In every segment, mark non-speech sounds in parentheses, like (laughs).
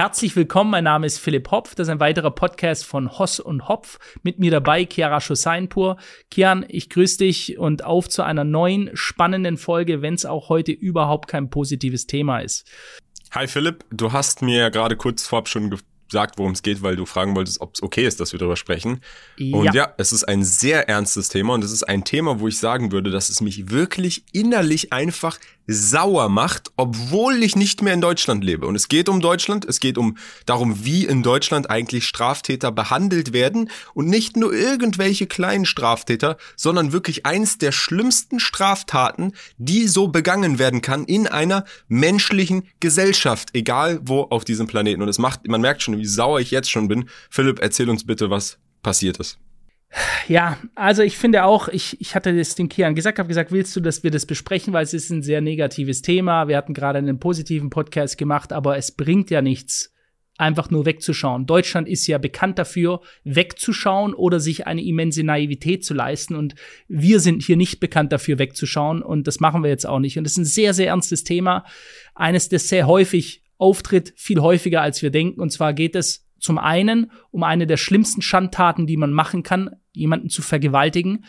Herzlich willkommen, mein Name ist Philipp Hopf. Das ist ein weiterer Podcast von Hoss und Hopf. Mit mir dabei Chiara Schosseinpur. Kian, ich grüße dich und auf zu einer neuen spannenden Folge, wenn es auch heute überhaupt kein positives Thema ist. Hi Philipp, du hast mir gerade kurz vorab schon gesagt, worum es geht, weil du fragen wolltest, ob es okay ist, dass wir darüber sprechen. Ja. Und ja, es ist ein sehr ernstes Thema und es ist ein Thema, wo ich sagen würde, dass es mich wirklich innerlich einfach sauer macht, obwohl ich nicht mehr in Deutschland lebe. Und es geht um Deutschland, es geht um darum, wie in Deutschland eigentlich Straftäter behandelt werden und nicht nur irgendwelche kleinen Straftäter, sondern wirklich eins der schlimmsten Straftaten, die so begangen werden kann in einer menschlichen Gesellschaft, egal wo auf diesem Planeten. Und es macht, man merkt schon, wie sauer ich jetzt schon bin. Philipp, erzähl uns bitte, was passiert ist. Ja, also ich finde auch, ich, ich hatte das dem Kian gesagt, habe gesagt, willst du, dass wir das besprechen, weil es ist ein sehr negatives Thema. Wir hatten gerade einen positiven Podcast gemacht, aber es bringt ja nichts, einfach nur wegzuschauen. Deutschland ist ja bekannt dafür, wegzuschauen oder sich eine immense Naivität zu leisten. Und wir sind hier nicht bekannt dafür, wegzuschauen. Und das machen wir jetzt auch nicht. Und das ist ein sehr, sehr ernstes Thema. Eines, das sehr häufig auftritt, viel häufiger als wir denken. Und zwar geht es zum einen um eine der schlimmsten Schandtaten, die man machen kann, jemanden zu vergewaltigen.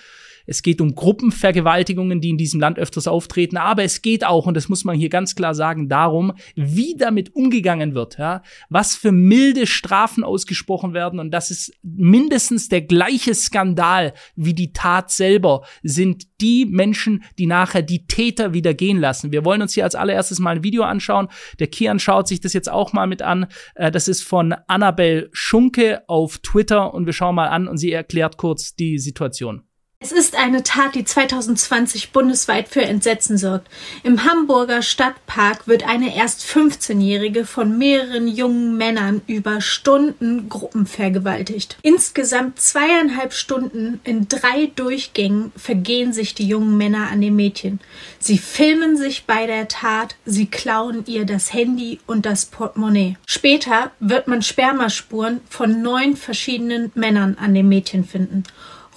Es geht um Gruppenvergewaltigungen, die in diesem Land öfters auftreten. Aber es geht auch, und das muss man hier ganz klar sagen, darum, wie damit umgegangen wird. Ja? Was für milde Strafen ausgesprochen werden. Und das ist mindestens der gleiche Skandal wie die Tat selber, sind die Menschen, die nachher die Täter wieder gehen lassen. Wir wollen uns hier als allererstes mal ein Video anschauen. Der Kian schaut sich das jetzt auch mal mit an. Äh, das ist von Annabel Schunke auf Twitter und wir schauen mal an und sie erklärt kurz die Situation. Es ist eine Tat, die 2020 bundesweit für Entsetzen sorgt. Im Hamburger Stadtpark wird eine erst 15-Jährige von mehreren jungen Männern über Stunden gruppenvergewaltigt. Insgesamt zweieinhalb Stunden in drei Durchgängen vergehen sich die jungen Männer an dem Mädchen. Sie filmen sich bei der Tat, sie klauen ihr das Handy und das Portemonnaie. Später wird man Spermaspuren von neun verschiedenen Männern an dem Mädchen finden.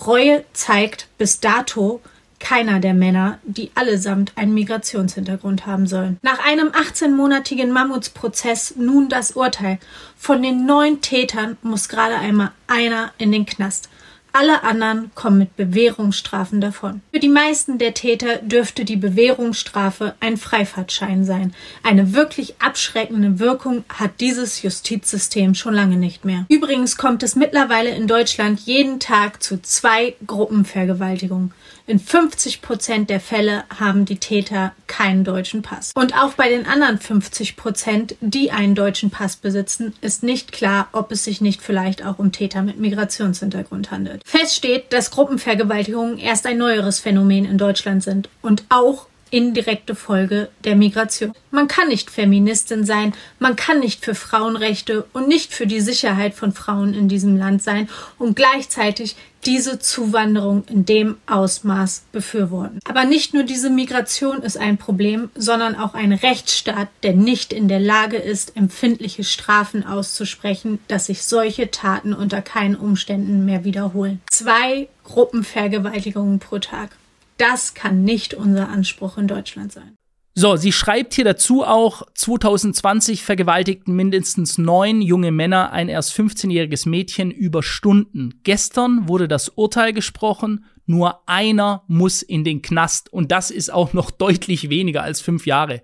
Reue zeigt bis dato keiner der Männer, die allesamt einen Migrationshintergrund haben sollen. Nach einem 18-monatigen Mammutsprozess nun das Urteil. Von den neun Tätern muss gerade einmal einer in den Knast. Alle anderen kommen mit Bewährungsstrafen davon. Für die meisten der Täter dürfte die Bewährungsstrafe ein Freifahrtschein sein. Eine wirklich abschreckende Wirkung hat dieses Justizsystem schon lange nicht mehr. Übrigens kommt es mittlerweile in Deutschland jeden Tag zu zwei Gruppenvergewaltigungen. In 50 Prozent der Fälle haben die Täter keinen deutschen Pass. Und auch bei den anderen 50 Prozent, die einen deutschen Pass besitzen, ist nicht klar, ob es sich nicht vielleicht auch um Täter mit Migrationshintergrund handelt. Fest steht, dass Gruppenvergewaltigungen erst ein neueres Phänomen in Deutschland sind und auch indirekte Folge der Migration. Man kann nicht Feministin sein, man kann nicht für Frauenrechte und nicht für die Sicherheit von Frauen in diesem Land sein und gleichzeitig diese Zuwanderung in dem Ausmaß befürworten. Aber nicht nur diese Migration ist ein Problem, sondern auch ein Rechtsstaat, der nicht in der Lage ist, empfindliche Strafen auszusprechen, dass sich solche Taten unter keinen Umständen mehr wiederholen. Zwei Gruppenvergewaltigungen pro Tag. Das kann nicht unser Anspruch in Deutschland sein. So, sie schreibt hier dazu auch, 2020 vergewaltigten mindestens neun junge Männer ein erst 15-jähriges Mädchen über Stunden. Gestern wurde das Urteil gesprochen, nur einer muss in den Knast und das ist auch noch (laughs) deutlich weniger als fünf Jahre.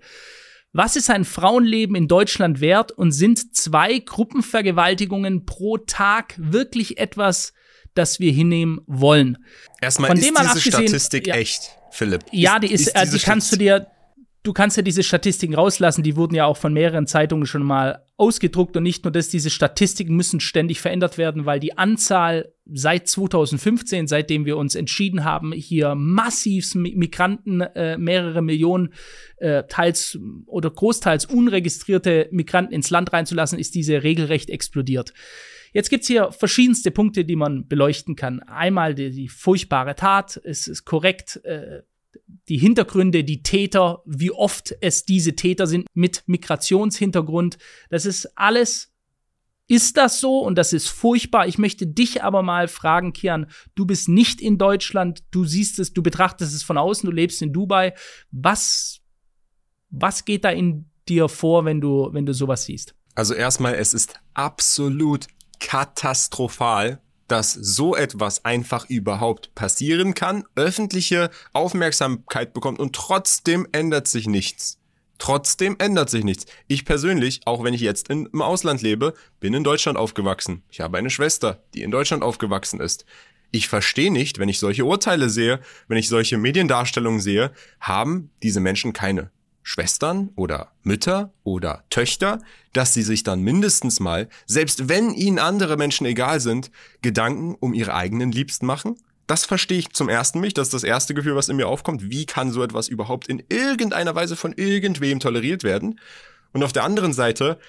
Was ist ein Frauenleben in Deutschland wert und sind zwei Gruppenvergewaltigungen pro Tag wirklich etwas, das wir hinnehmen wollen. Erstmal Von ist dem diese Statistik ja, echt, Philipp. Ja, die ist, ist äh, die kannst du dir, du kannst ja diese Statistiken rauslassen, die wurden ja auch von mehreren Zeitungen schon mal ausgedruckt und nicht nur das, diese Statistiken müssen ständig verändert werden, weil die Anzahl seit 2015, seitdem wir uns entschieden haben, hier massiv Migranten, äh, mehrere Millionen, äh, teils oder großteils unregistrierte Migranten ins Land reinzulassen, ist diese regelrecht explodiert. Jetzt gibt's hier verschiedenste Punkte, die man beleuchten kann. Einmal die, die furchtbare Tat, es ist korrekt, äh, die Hintergründe, die Täter, wie oft es diese Täter sind mit Migrationshintergrund. Das ist alles ist das so? Und das ist furchtbar. Ich möchte dich aber mal fragen, Kian, du bist nicht in Deutschland, du siehst es, du betrachtest es von außen, du lebst in Dubai. Was, was geht da in dir vor, wenn du, wenn du sowas siehst? Also erstmal, es ist absolut katastrophal, dass so etwas einfach überhaupt passieren kann, öffentliche Aufmerksamkeit bekommt und trotzdem ändert sich nichts. Trotzdem ändert sich nichts. Ich persönlich, auch wenn ich jetzt im Ausland lebe, bin in Deutschland aufgewachsen. Ich habe eine Schwester, die in Deutschland aufgewachsen ist. Ich verstehe nicht, wenn ich solche Urteile sehe, wenn ich solche Mediendarstellungen sehe, haben diese Menschen keine Schwestern oder Mütter oder Töchter, dass sie sich dann mindestens mal, selbst wenn ihnen andere Menschen egal sind, Gedanken um ihre eigenen Liebsten machen? Das verstehe ich zum ersten nicht. Das ist das erste Gefühl, was in mir aufkommt. Wie kann so etwas überhaupt in irgendeiner Weise von irgendwem toleriert werden? Und auf der anderen Seite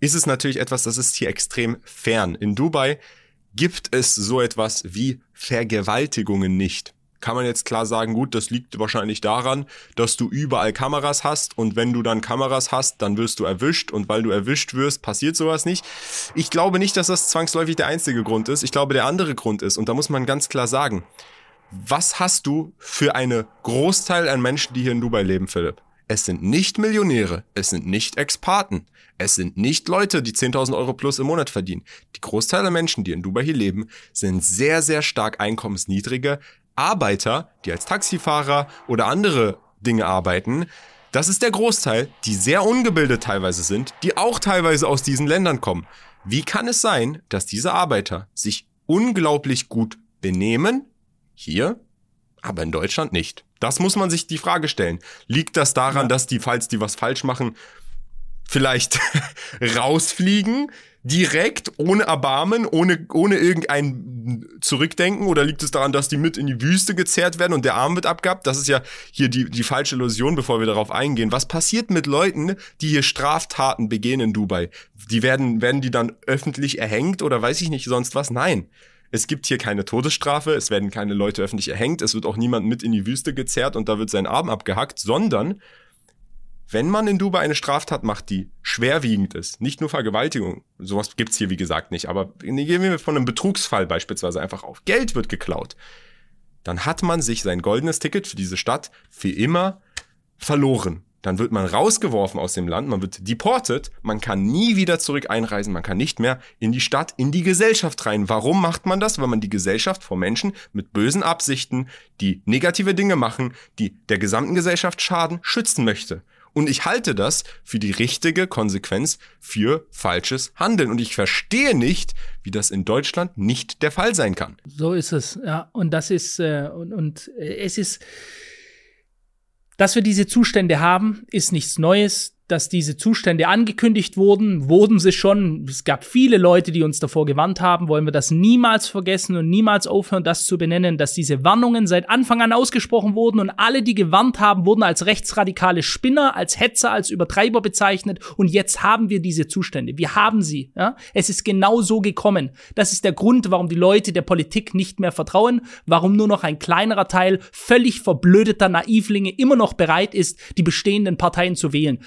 ist es natürlich etwas, das ist hier extrem fern. In Dubai gibt es so etwas wie Vergewaltigungen nicht kann man jetzt klar sagen, gut, das liegt wahrscheinlich daran, dass du überall Kameras hast und wenn du dann Kameras hast, dann wirst du erwischt und weil du erwischt wirst, passiert sowas nicht. Ich glaube nicht, dass das zwangsläufig der einzige Grund ist. Ich glaube, der andere Grund ist, und da muss man ganz klar sagen, was hast du für eine Großteil an Menschen, die hier in Dubai leben, Philipp? Es sind nicht Millionäre, es sind nicht Expaten, es sind nicht Leute, die 10.000 Euro plus im Monat verdienen. Die Großteil der Menschen, die in Dubai hier leben, sind sehr, sehr stark einkommensniedrige, Arbeiter, die als Taxifahrer oder andere Dinge arbeiten, das ist der Großteil, die sehr ungebildet teilweise sind, die auch teilweise aus diesen Ländern kommen. Wie kann es sein, dass diese Arbeiter sich unglaublich gut benehmen, hier, aber in Deutschland nicht? Das muss man sich die Frage stellen. Liegt das daran, dass die, falls die was falsch machen, vielleicht (laughs) rausfliegen? Direkt, ohne Erbarmen, ohne, ohne irgendein Zurückdenken? Oder liegt es daran, dass die mit in die Wüste gezerrt werden und der Arm wird abgehabt? Das ist ja hier die, die falsche Illusion, bevor wir darauf eingehen. Was passiert mit Leuten, die hier Straftaten begehen in Dubai? Die werden, werden die dann öffentlich erhängt oder weiß ich nicht sonst was? Nein. Es gibt hier keine Todesstrafe, es werden keine Leute öffentlich erhängt, es wird auch niemand mit in die Wüste gezerrt und da wird sein Arm abgehackt, sondern wenn man in Dubai eine Straftat macht, die schwerwiegend ist, nicht nur Vergewaltigung, sowas gibt's hier wie gesagt nicht, aber gehen wir von einem Betrugsfall beispielsweise einfach auf, Geld wird geklaut, dann hat man sich sein goldenes Ticket für diese Stadt für immer verloren. Dann wird man rausgeworfen aus dem Land, man wird deportet, man kann nie wieder zurück einreisen, man kann nicht mehr in die Stadt, in die Gesellschaft rein. Warum macht man das? Weil man die Gesellschaft vor Menschen mit bösen Absichten, die negative Dinge machen, die der gesamten Gesellschaft schaden, schützen möchte. Und ich halte das für die richtige Konsequenz für falsches Handeln. Und ich verstehe nicht, wie das in Deutschland nicht der Fall sein kann. So ist es, ja. Und das ist, äh, und, und äh, es ist, dass wir diese Zustände haben, ist nichts Neues dass diese Zustände angekündigt wurden, wurden sie schon. Es gab viele Leute, die uns davor gewarnt haben. Wollen wir das niemals vergessen und niemals aufhören, das zu benennen, dass diese Warnungen seit Anfang an ausgesprochen wurden und alle, die gewarnt haben, wurden als rechtsradikale Spinner, als Hetzer, als Übertreiber bezeichnet. Und jetzt haben wir diese Zustände. Wir haben sie. Ja? Es ist genau so gekommen. Das ist der Grund, warum die Leute der Politik nicht mehr vertrauen, warum nur noch ein kleinerer Teil völlig verblödeter Naivlinge immer noch bereit ist, die bestehenden Parteien zu wählen.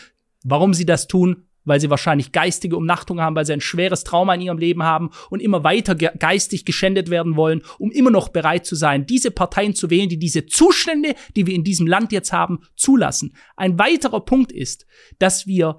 Warum sie das tun? Weil sie wahrscheinlich geistige Umnachtung haben, weil sie ein schweres Trauma in ihrem Leben haben und immer weiter ge geistig geschändet werden wollen, um immer noch bereit zu sein, diese Parteien zu wählen, die diese Zustände, die wir in diesem Land jetzt haben, zulassen. Ein weiterer Punkt ist, dass wir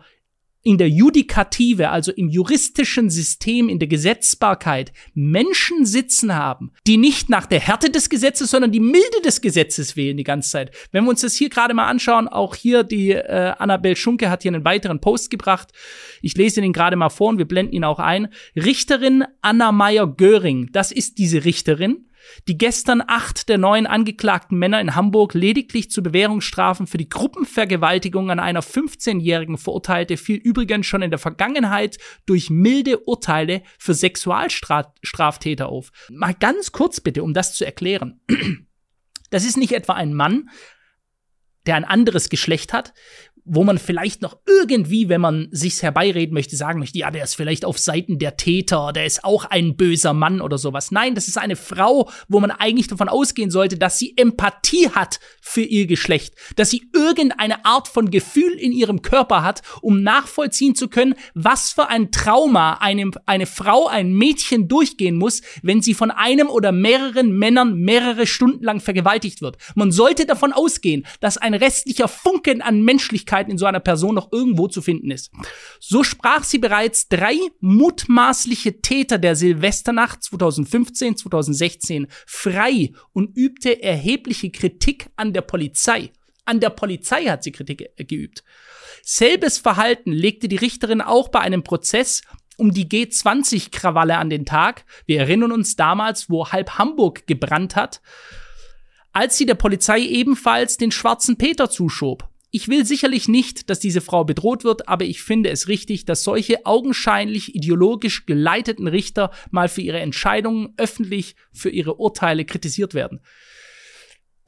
in der Judikative, also im juristischen System, in der Gesetzbarkeit Menschen sitzen haben, die nicht nach der Härte des Gesetzes, sondern die Milde des Gesetzes wählen die ganze Zeit. Wenn wir uns das hier gerade mal anschauen, auch hier die äh, Annabel Schunke hat hier einen weiteren Post gebracht. Ich lese ihn gerade mal vor und wir blenden ihn auch ein. Richterin Anna Meyer-Göring, das ist diese Richterin, die gestern acht der neun angeklagten Männer in Hamburg lediglich zu Bewährungsstrafen für die Gruppenvergewaltigung an einer 15-Jährigen verurteilte, fiel übrigens schon in der Vergangenheit durch milde Urteile für Sexualstraftäter auf. Mal ganz kurz bitte, um das zu erklären. Das ist nicht etwa ein Mann, der ein anderes Geschlecht hat, wo man vielleicht noch irgendwie, wenn man sich's herbeireden möchte, sagen möchte, ja, der ist vielleicht auf Seiten der Täter, der ist auch ein böser Mann oder sowas. Nein, das ist eine Frau, wo man eigentlich davon ausgehen sollte, dass sie Empathie hat für ihr Geschlecht, dass sie irgendeine Art von Gefühl in ihrem Körper hat, um nachvollziehen zu können, was für ein Trauma eine, eine Frau, ein Mädchen durchgehen muss, wenn sie von einem oder mehreren Männern mehrere Stunden lang vergewaltigt wird. Man sollte davon ausgehen, dass ein restlicher Funken an Menschlichkeit Flüchtigkeiten in so einer Person noch irgendwo zu finden ist. So sprach sie bereits drei mutmaßliche Täter der Silvesternacht 2015, 2016 frei und übte erhebliche Kritik an der Polizei. An der Polizei hat sie Kritik geübt. Selbes Verhalten legte die Richterin auch bei einem Prozess um die G20-Krawalle an den Tag. Wir erinnern uns damals, wo halb Hamburg gebrannt hat, als sie der Polizei ebenfalls den schwarzen Peter zuschob. Ich will sicherlich nicht, dass diese Frau bedroht wird, aber ich finde es richtig, dass solche augenscheinlich ideologisch geleiteten Richter mal für ihre Entscheidungen öffentlich für ihre Urteile kritisiert werden.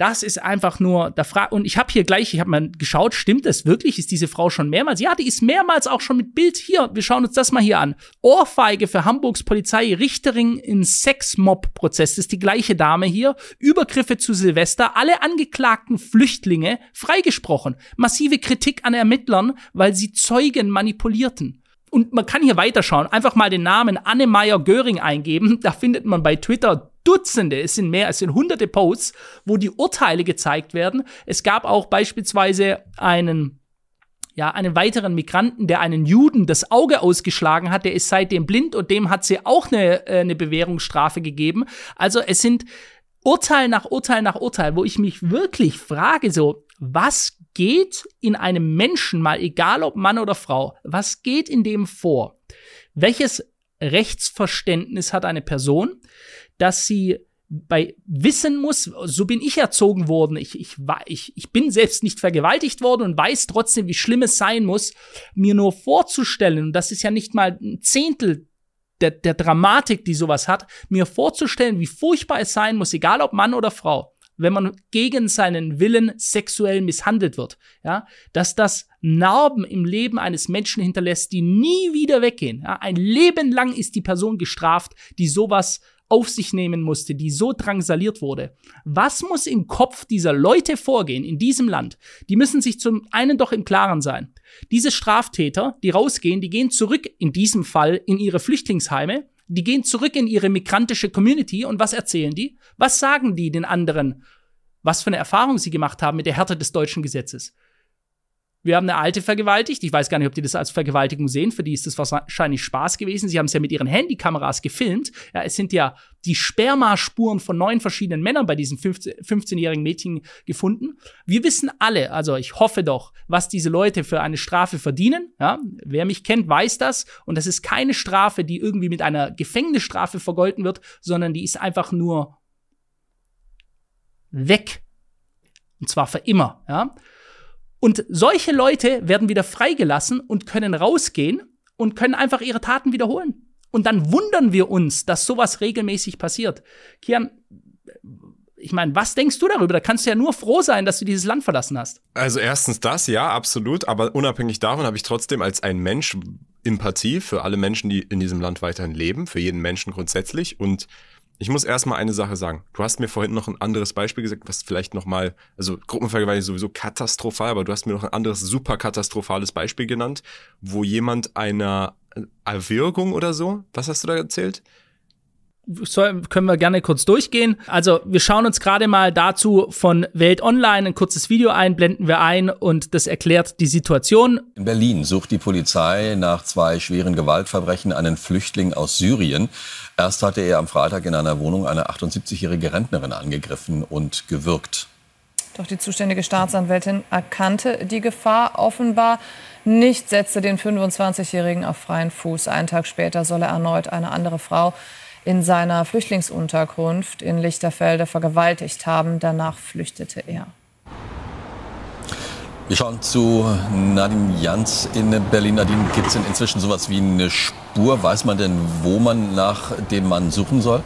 Das ist einfach nur der Frage. Und ich habe hier gleich, ich habe mal geschaut, stimmt das wirklich? Ist diese Frau schon mehrmals? Ja, die ist mehrmals auch schon mit Bild hier. Wir schauen uns das mal hier an. Ohrfeige für Hamburgs Polizei, Richterin in Sexmob-Prozess. Das ist die gleiche Dame hier. Übergriffe zu Silvester. Alle angeklagten Flüchtlinge freigesprochen. Massive Kritik an Ermittlern, weil sie Zeugen manipulierten. Und man kann hier weiterschauen. Einfach mal den Namen Anne Meyer Göring eingeben. Da findet man bei Twitter Dutzende, es sind mehr, es sind hunderte Posts, wo die Urteile gezeigt werden. Es gab auch beispielsweise einen ja, einen weiteren Migranten, der einen Juden das Auge ausgeschlagen hat, der ist seitdem blind und dem hat sie auch eine, äh, eine Bewährungsstrafe gegeben. Also es sind Urteil nach Urteil nach Urteil, wo ich mich wirklich frage, so, was geht in einem Menschen, mal egal ob Mann oder Frau, was geht in dem vor? Welches Rechtsverständnis hat eine Person? Dass sie bei wissen muss, so bin ich erzogen worden. Ich, ich, ich, ich bin selbst nicht vergewaltigt worden und weiß trotzdem, wie schlimm es sein muss, mir nur vorzustellen, und das ist ja nicht mal ein Zehntel der, der Dramatik, die sowas hat, mir vorzustellen, wie furchtbar es sein muss, egal ob Mann oder Frau, wenn man gegen seinen Willen sexuell misshandelt wird, ja, dass das Narben im Leben eines Menschen hinterlässt, die nie wieder weggehen. Ja, ein Leben lang ist die Person gestraft, die sowas auf sich nehmen musste, die so drangsaliert wurde. Was muss im Kopf dieser Leute vorgehen in diesem Land? Die müssen sich zum einen doch im Klaren sein. Diese Straftäter, die rausgehen, die gehen zurück in diesem Fall in ihre Flüchtlingsheime, die gehen zurück in ihre migrantische Community und was erzählen die? Was sagen die den anderen? Was für eine Erfahrung sie gemacht haben mit der Härte des deutschen Gesetzes? Wir haben eine Alte vergewaltigt. Ich weiß gar nicht, ob die das als Vergewaltigung sehen. Für die ist das wahrscheinlich Spaß gewesen. Sie haben es ja mit ihren Handykameras gefilmt. Ja, es sind ja die Spermaspuren von neun verschiedenen Männern bei diesem 15-jährigen Mädchen gefunden. Wir wissen alle, also ich hoffe doch, was diese Leute für eine Strafe verdienen. Ja, wer mich kennt, weiß das. Und das ist keine Strafe, die irgendwie mit einer Gefängnisstrafe vergolten wird, sondern die ist einfach nur weg. Und zwar für immer. Ja. Und solche Leute werden wieder freigelassen und können rausgehen und können einfach ihre Taten wiederholen. Und dann wundern wir uns, dass sowas regelmäßig passiert. Kian, ich meine, was denkst du darüber? Da kannst du ja nur froh sein, dass du dieses Land verlassen hast. Also erstens das, ja, absolut. Aber unabhängig davon habe ich trotzdem als ein Mensch Empathie für alle Menschen, die in diesem Land weiterhin leben, für jeden Menschen grundsätzlich. Und ich muss erstmal eine Sache sagen. Du hast mir vorhin noch ein anderes Beispiel gesagt, was vielleicht nochmal, also Gruppenvergewaltigung sowieso katastrophal, aber du hast mir noch ein anderes super katastrophales Beispiel genannt, wo jemand einer Erwürgung oder so, was hast du da erzählt? so, können wir gerne kurz durchgehen. Also wir schauen uns gerade mal dazu von Welt Online ein kurzes Video ein, blenden wir ein und das erklärt die Situation. In Berlin sucht die Polizei nach zwei schweren Gewaltverbrechen einen Flüchtling aus Syrien. Erst hatte er am Freitag in einer Wohnung eine 78-jährige Rentnerin angegriffen und gewürgt. Doch die zuständige Staatsanwältin erkannte die Gefahr offenbar nicht, setzte den 25-Jährigen auf freien Fuß. Einen Tag später soll er erneut eine andere Frau in seiner Flüchtlingsunterkunft in Lichterfelde vergewaltigt haben. Danach flüchtete er. Wir schauen zu Nadine Jans in Berlin. Nadine, gibt es denn inzwischen sowas wie eine Spur? Weiß man denn, wo man nach dem Mann suchen soll?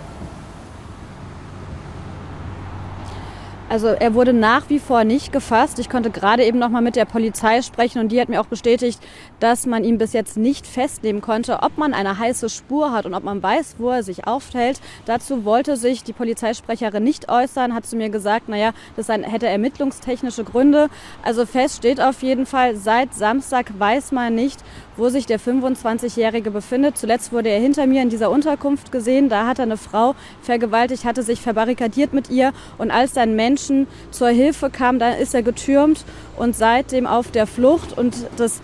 Also er wurde nach wie vor nicht gefasst. Ich konnte gerade eben noch mal mit der Polizei sprechen und die hat mir auch bestätigt, dass man ihn bis jetzt nicht festnehmen konnte, ob man eine heiße Spur hat und ob man weiß, wo er sich aufhält. Dazu wollte sich die Polizeisprecherin nicht äußern, hat zu mir gesagt, naja, das hätte ermittlungstechnische Gründe. Also fest steht auf jeden Fall, seit Samstag weiß man nicht, wo sich der 25-Jährige befindet. Zuletzt wurde er hinter mir in dieser Unterkunft gesehen. Da hat er eine Frau vergewaltigt, hatte sich verbarrikadiert mit ihr und als dann Mensch Menschen zur Hilfe kamen, dann ist er getürmt und seitdem auf der Flucht. Und das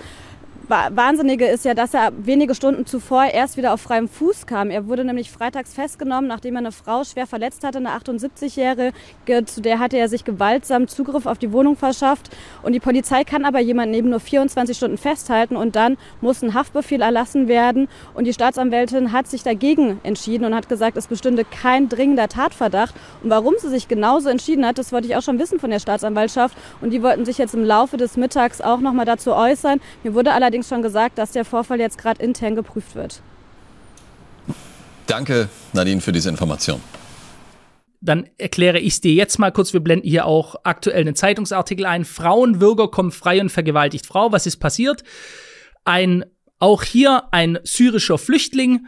Wahnsinnige ist ja, dass er wenige Stunden zuvor erst wieder auf freiem Fuß kam. Er wurde nämlich freitags festgenommen, nachdem er eine Frau schwer verletzt hatte, eine 78-Jährige. Zu der hatte er sich gewaltsam Zugriff auf die Wohnung verschafft. Und die Polizei kann aber jemanden eben nur 24 Stunden festhalten und dann muss ein Haftbefehl erlassen werden. Und die Staatsanwältin hat sich dagegen entschieden und hat gesagt, es bestünde kein dringender Tatverdacht. Und warum sie sich genauso entschieden hat, das wollte ich auch schon wissen von der Staatsanwaltschaft. Und die wollten sich jetzt im Laufe des Mittags auch noch mal dazu äußern. Mir wurde allerdings allerdings schon gesagt, dass der Vorfall jetzt gerade intern geprüft wird. Danke, Nadine, für diese Information. Dann erkläre ich es dir jetzt mal kurz. Wir blenden hier auch aktuell einen Zeitungsartikel ein. Frauenbürger kommt frei und vergewaltigt Frau. Was ist passiert? Ein, auch hier ein syrischer Flüchtling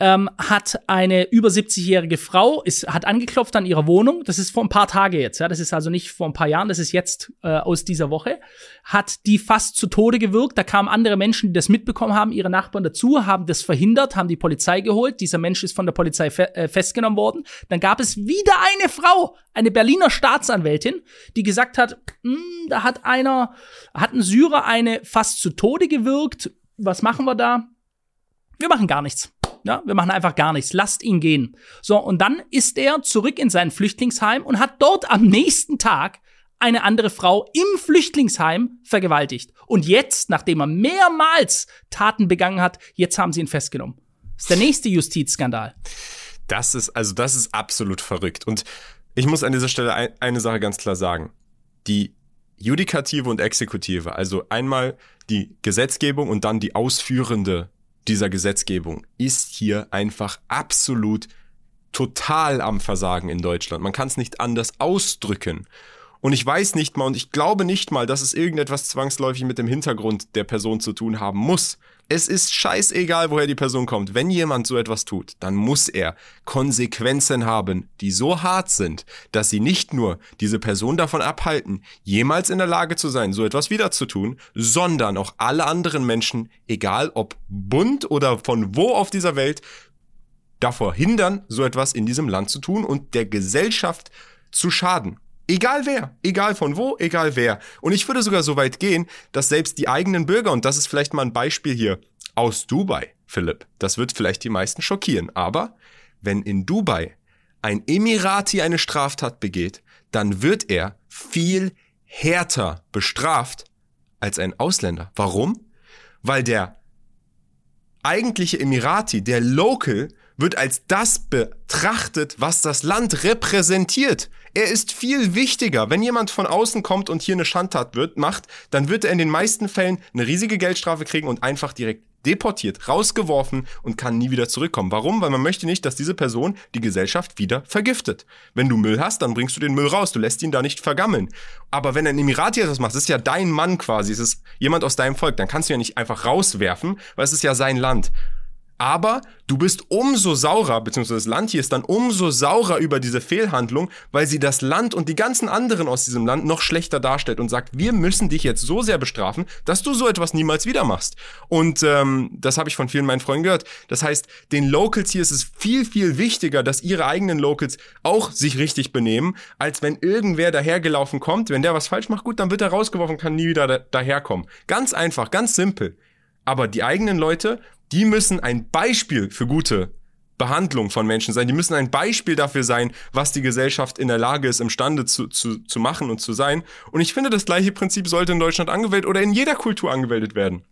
ähm, hat eine über 70-jährige Frau, ist, hat angeklopft an ihrer Wohnung. Das ist vor ein paar Tage jetzt, ja. Das ist also nicht vor ein paar Jahren, das ist jetzt äh, aus dieser Woche. Hat die fast zu Tode gewirkt. Da kamen andere Menschen, die das mitbekommen haben, ihre Nachbarn dazu, haben das verhindert, haben die Polizei geholt. Dieser Mensch ist von der Polizei fe äh, festgenommen worden. Dann gab es wieder eine Frau, eine Berliner Staatsanwältin, die gesagt hat, hm, da hat einer, hat ein Syrer eine fast zu Tode gewirkt. Was machen wir da? Wir machen gar nichts. Ja, wir machen einfach gar nichts. Lasst ihn gehen. So, und dann ist er zurück in sein Flüchtlingsheim und hat dort am nächsten Tag eine andere Frau im Flüchtlingsheim vergewaltigt. Und jetzt, nachdem er mehrmals Taten begangen hat, jetzt haben sie ihn festgenommen. Das ist der nächste Justizskandal. Das ist, also das ist absolut verrückt. Und ich muss an dieser Stelle ein, eine Sache ganz klar sagen. Die Judikative und Exekutive, also einmal die Gesetzgebung und dann die ausführende dieser Gesetzgebung ist hier einfach absolut total am Versagen in Deutschland. Man kann es nicht anders ausdrücken. Und ich weiß nicht mal und ich glaube nicht mal, dass es irgendetwas zwangsläufig mit dem Hintergrund der Person zu tun haben muss. Es ist scheißegal, woher die Person kommt. Wenn jemand so etwas tut, dann muss er Konsequenzen haben, die so hart sind, dass sie nicht nur diese Person davon abhalten, jemals in der Lage zu sein, so etwas wieder zu tun, sondern auch alle anderen Menschen, egal ob bunt oder von wo auf dieser Welt, davor hindern, so etwas in diesem Land zu tun und der Gesellschaft zu schaden. Egal wer, egal von wo, egal wer. Und ich würde sogar so weit gehen, dass selbst die eigenen Bürger, und das ist vielleicht mal ein Beispiel hier aus Dubai, Philipp, das wird vielleicht die meisten schockieren, aber wenn in Dubai ein Emirati eine Straftat begeht, dann wird er viel härter bestraft als ein Ausländer. Warum? Weil der eigentliche Emirati, der Local, wird als das betrachtet, was das Land repräsentiert. Er ist viel wichtiger. Wenn jemand von außen kommt und hier eine Schandtat wird, macht, dann wird er in den meisten Fällen eine riesige Geldstrafe kriegen und einfach direkt deportiert, rausgeworfen und kann nie wieder zurückkommen. Warum? Weil man möchte nicht, dass diese Person die Gesellschaft wieder vergiftet. Wenn du Müll hast, dann bringst du den Müll raus. Du lässt ihn da nicht vergammeln. Aber wenn ein Emirati etwas macht, das ist ja dein Mann quasi, es ist jemand aus deinem Volk, dann kannst du ja nicht einfach rauswerfen, weil es ist ja sein Land. Aber du bist umso saurer, beziehungsweise das Land hier ist dann umso saurer über diese Fehlhandlung, weil sie das Land und die ganzen anderen aus diesem Land noch schlechter darstellt und sagt, wir müssen dich jetzt so sehr bestrafen, dass du so etwas niemals wieder machst. Und ähm, das habe ich von vielen meinen Freunden gehört. Das heißt, den Locals hier ist es viel, viel wichtiger, dass ihre eigenen Locals auch sich richtig benehmen, als wenn irgendwer dahergelaufen kommt. Wenn der was falsch macht, gut, dann wird er rausgeworfen, kann nie wieder da daherkommen. Ganz einfach, ganz simpel. Aber die eigenen Leute die müssen ein Beispiel für gute Behandlung von Menschen sein. Die müssen ein Beispiel dafür sein, was die Gesellschaft in der Lage ist, imstande zu, zu, zu machen und zu sein. Und ich finde, das gleiche Prinzip sollte in Deutschland angewendet oder in jeder Kultur angewendet werden.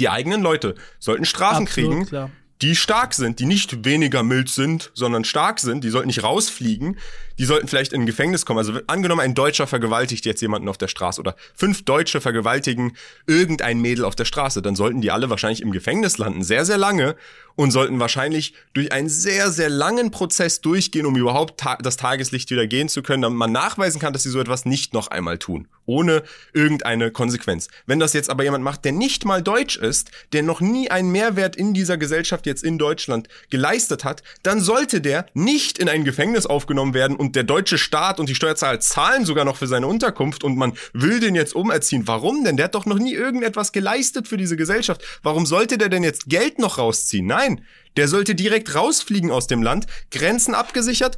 Die eigenen Leute sollten Strafen Absolut, kriegen, klar die stark sind, die nicht weniger mild sind, sondern stark sind, die sollten nicht rausfliegen, die sollten vielleicht in ein Gefängnis kommen. Also angenommen, ein Deutscher vergewaltigt jetzt jemanden auf der Straße oder fünf Deutsche vergewaltigen irgendein Mädel auf der Straße, dann sollten die alle wahrscheinlich im Gefängnis landen, sehr, sehr lange und sollten wahrscheinlich durch einen sehr, sehr langen Prozess durchgehen, um überhaupt ta das Tageslicht wieder gehen zu können, damit man nachweisen kann, dass sie so etwas nicht noch einmal tun, ohne irgendeine Konsequenz. Wenn das jetzt aber jemand macht, der nicht mal deutsch ist, der noch nie einen Mehrwert in dieser Gesellschaft jetzt in Deutschland geleistet hat, dann sollte der nicht in ein Gefängnis aufgenommen werden und der deutsche Staat und die Steuerzahler zahlen sogar noch für seine Unterkunft und man will den jetzt umerziehen. Warum denn? Der hat doch noch nie irgendetwas geleistet für diese Gesellschaft. Warum sollte der denn jetzt Geld noch rausziehen? Nein, der sollte direkt rausfliegen aus dem Land, Grenzen abgesichert,